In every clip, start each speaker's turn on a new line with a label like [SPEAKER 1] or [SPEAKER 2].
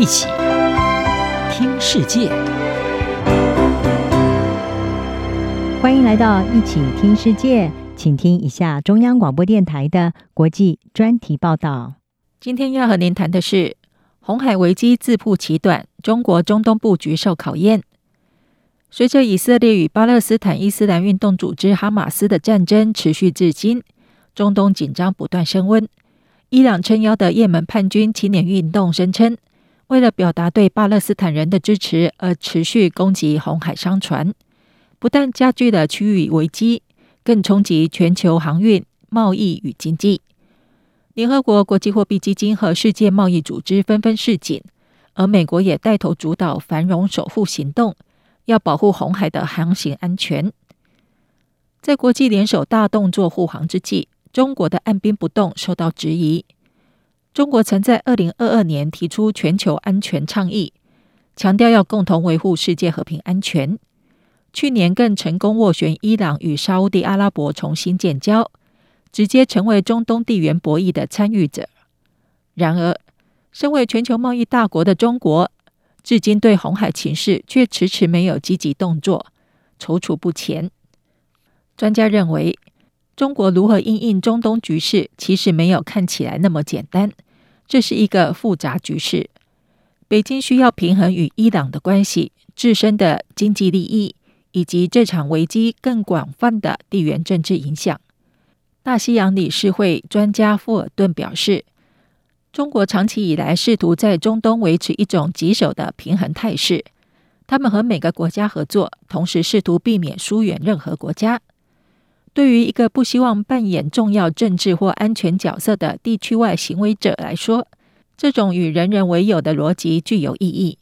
[SPEAKER 1] 一起听世界，
[SPEAKER 2] 欢迎来到一起听世界，请听一下中央广播电台的国际专题报道。
[SPEAKER 3] 今天要和您谈的是红海危机自曝其短，中国中东布局受考验。随着以色列与巴勒斯坦伊斯兰运动组织哈马斯的战争持续至今，中东紧张不断升温。伊朗撑腰的也门叛军青年运动声称，为了表达对巴勒斯坦人的支持而持续攻击红海商船，不但加剧了区域危机，更冲击全球航运、贸易与经济。联合国国际货币基金和世界贸易组织纷纷示警，而美国也带头主导“繁荣守护行动”，要保护红海的航行安全。在国际联手大动作护航之际，中国的按兵不动受到质疑。中国曾在二零二二年提出全球安全倡议，强调要共同维护世界和平安全。去年更成功斡旋伊朗与沙乌地阿拉伯重新建交，直接成为中东地缘博弈的参与者。然而，身为全球贸易大国的中国，至今对红海情势却迟迟没有积极动作，踌躇不前。专家认为，中国如何应应中东局势，其实没有看起来那么简单。这是一个复杂局势，北京需要平衡与伊朗的关系、自身的经济利益，以及这场危机更广泛的地缘政治影响。大西洋理事会专家富尔顿表示，中国长期以来试图在中东维持一种棘手的平衡态势，他们和每个国家合作，同时试图避免疏远任何国家。对于一个不希望扮演重要政治或安全角色的地区外行为者来说，这种与人人为友的逻辑具有意义。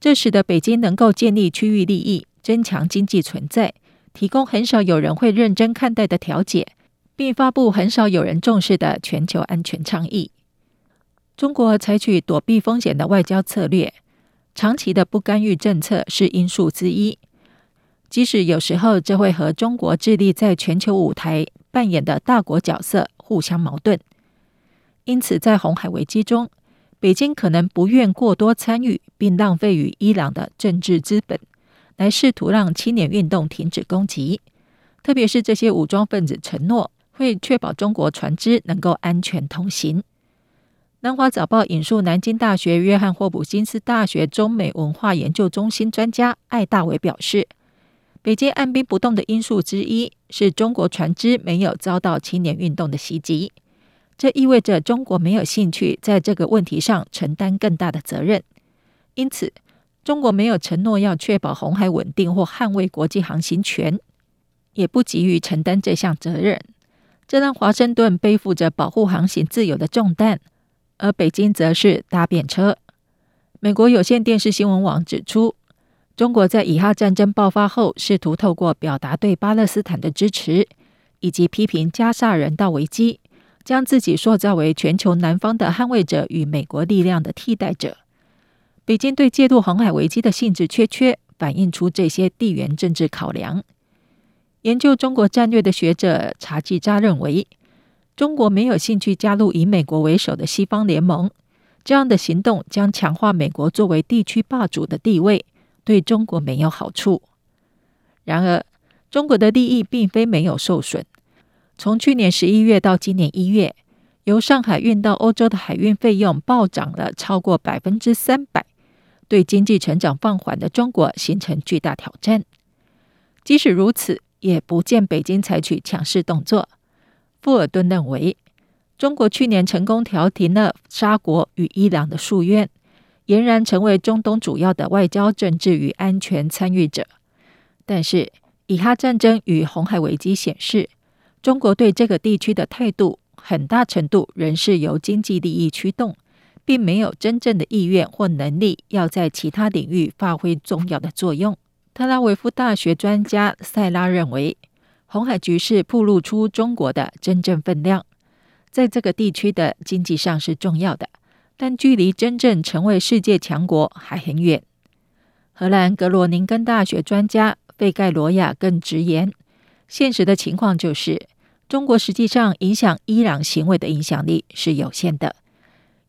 [SPEAKER 3] 这使得北京能够建立区域利益，增强经济存在，提供很少有人会认真看待的调解，并发布很少有人重视的全球安全倡议。中国采取躲避风险的外交策略，长期的不干预政策是因素之一。即使有时候这会和中国致力在全球舞台扮演的大国角色互相矛盾，因此在红海危机中，北京可能不愿过多参与，并浪费与伊朗的政治资本，来试图让青年运动停止攻击。特别是这些武装分子承诺会确保中国船只能够安全通行。南华早报引述南京大学约翰霍普金斯大学中美文化研究中心专家艾大伟表示。北京按兵不动的因素之一是中国船只没有遭到青年运动的袭击，这意味着中国没有兴趣在这个问题上承担更大的责任。因此，中国没有承诺要确保红海稳定或捍卫国际航行权，也不急于承担这项责任。这让华盛顿背负着保护航行自由的重担，而北京则是搭便车。美国有线电视新闻网指出。中国在以哈战争爆发后，试图透过表达对巴勒斯坦的支持，以及批评加沙人道危机，将自己塑造为全球南方的捍卫者与美国力量的替代者。北京对介入红海危机的兴致缺缺，反映出这些地缘政治考量。研究中国战略的学者查季扎认为，中国没有兴趣加入以美国为首的西方联盟，这样的行动将强化美国作为地区霸主的地位。对中国没有好处。然而，中国的利益并非没有受损。从去年十一月到今年一月，由上海运到欧洲的海运费用暴涨了超过百分之三百，对经济成长放缓的中国形成巨大挑战。即使如此，也不见北京采取强势动作。富尔顿认为，中国去年成功调停了沙国与伊朗的夙愿。俨然成为中东主要的外交、政治与安全参与者，但是以哈战争与红海危机显示，中国对这个地区的态度很大程度仍是由经济利益驱动，并没有真正的意愿或能力要在其他领域发挥重要的作用。特拉维夫大学专家塞拉认为，红海局势暴露出中国的真正分量，在这个地区的经济上是重要的。但距离真正成为世界强国还很远。荷兰格罗宁根大学专家费盖罗亚更直言，现实的情况就是，中国实际上影响伊朗行为的影响力是有限的。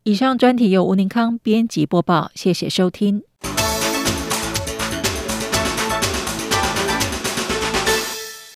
[SPEAKER 3] 以上专题由吴宁康编辑播报，谢谢收听。